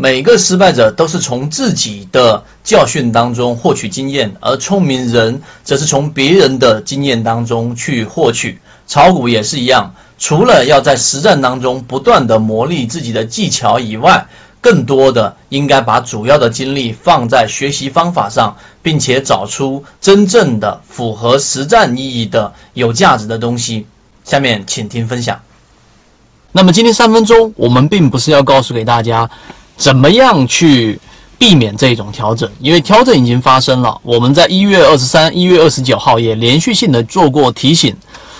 每个失败者都是从自己的教训当中获取经验，而聪明人则是从别人的经验当中去获取。炒股也是一样，除了要在实战当中不断的磨砺自己的技巧以外，更多的应该把主要的精力放在学习方法上，并且找出真正的符合实战意义的有价值的东西。下面请听分享。那么今天三分钟，我们并不是要告诉给大家。怎么样去避免这种调整？因为调整已经发生了。我们在一月二十三、一月二十九号也连续性的做过提醒。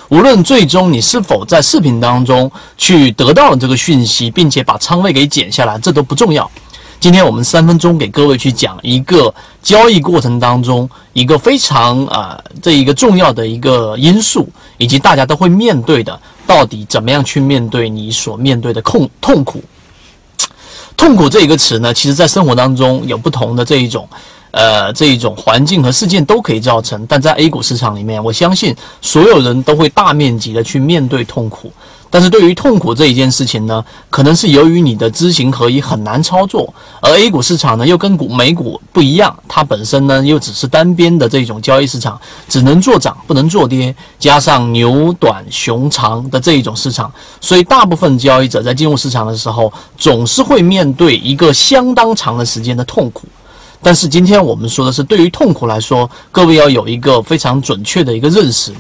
无论最终你是否在视频当中去得到了这个讯息，并且把仓位给减下来，这都不重要。今天我们三分钟给各位去讲一个交易过程当中一个非常啊这一个重要的一个因素，以及大家都会面对的，到底怎么样去面对你所面对的痛痛苦。痛苦这一个词呢，其实在生活当中有不同的这一种，呃，这一种环境和事件都可以造成。但在 A 股市场里面，我相信所有人都会大面积的去面对痛苦。但是对于痛苦这一件事情呢，可能是由于你的知行合一很难操作，而 A 股市场呢又跟股美股不一样，它本身呢又只是单边的这种交易市场，只能做涨不能做跌，加上牛短熊长的这一种市场，所以大部分交易者在进入市场的时候，总是会面对一个相当长的时间的痛苦。但是今天我们说的是，对于痛苦来说，各位要有一个非常准确的一个认识。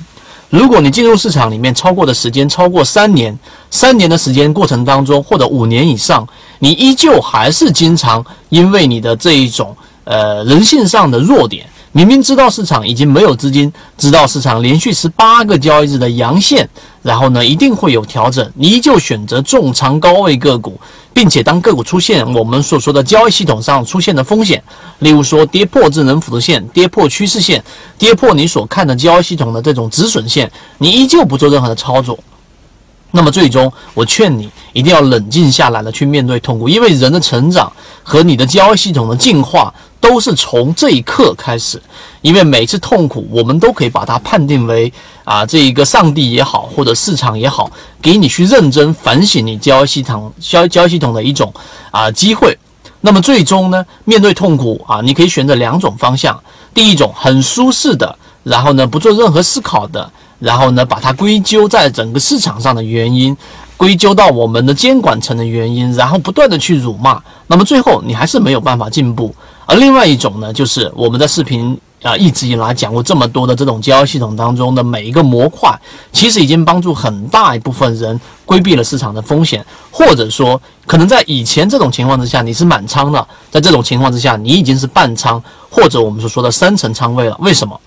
如果你进入市场里面超过的时间超过三年，三年的时间过程当中，或者五年以上，你依旧还是经常因为你的这一种呃人性上的弱点，明明知道市场已经没有资金，知道市场连续十八个交易日的阳线，然后呢一定会有调整，你依旧选择重仓高位个股。并且当个股出现我们所说的交易系统上出现的风险，例如说跌破智能辅助线、跌破趋势线、跌破你所看的交易系统的这种止损线，你依旧不做任何的操作，那么最终我劝你一定要冷静下来了去面对痛苦，因为人的成长和你的交易系统的进化都是从这一刻开始。因为每次痛苦，我们都可以把它判定为啊，这一个上帝也好，或者市场也好，给你去认真反省你交易系统、交交易系统的一种啊机会。那么最终呢，面对痛苦啊，你可以选择两种方向：第一种很舒适的，然后呢不做任何思考的，然后呢把它归咎在整个市场上的原因，归咎到我们的监管层的原因，然后不断的去辱骂，那么最后你还是没有办法进步。而另外一种呢，就是我们在视频。啊，一直以来讲过这么多的这种交易系统当中的每一个模块，其实已经帮助很大一部分人规避了市场的风险，或者说，可能在以前这种情况之下你是满仓的，在这种情况之下你已经是半仓，或者我们所说的三层仓位了。为什么？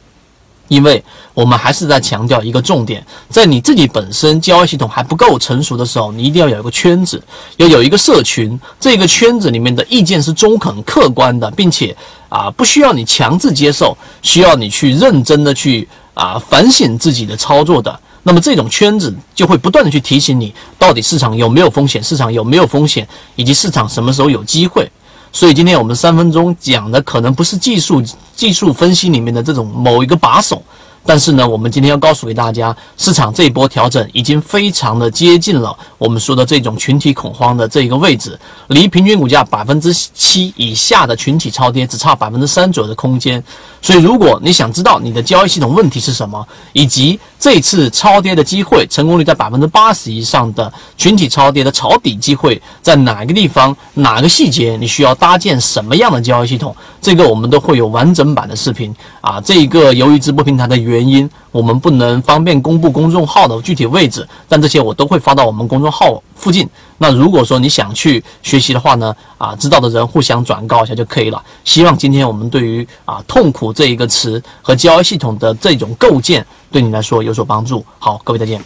因为我们还是在强调一个重点，在你自己本身交易系统还不够成熟的时候，你一定要有一个圈子，要有一个社群，这个圈子里面的意见是中肯、客观的，并且啊，不需要你强制接受，需要你去认真的去啊反省自己的操作的。那么这种圈子就会不断的去提醒你，到底市场有没有风险，市场有没有风险，以及市场什么时候有机会。所以今天我们三分钟讲的可能不是技术技术分析里面的这种某一个把手，但是呢，我们今天要告诉给大家，市场这一波调整已经非常的接近了我们说的这种群体恐慌的这一个位置，离平均股价百分之七以下的群体超跌只差百分之三左右的空间。所以如果你想知道你的交易系统问题是什么，以及这次超跌的机会成功率在百分之八十以上的群体超跌的抄底机会在哪个地方？哪个细节你需要搭建什么样的交易系统？这个我们都会有完整版的视频啊。这一个由于直播平台的原因，我们不能方便公布公众号的具体位置，但这些我都会发到我们公众号附近。那如果说你想去学习的话呢，啊，知道的人互相转告一下就可以了。希望今天我们对于啊痛苦这一个词和交易系统的这种构建，对你来说有所帮助。好，各位再见。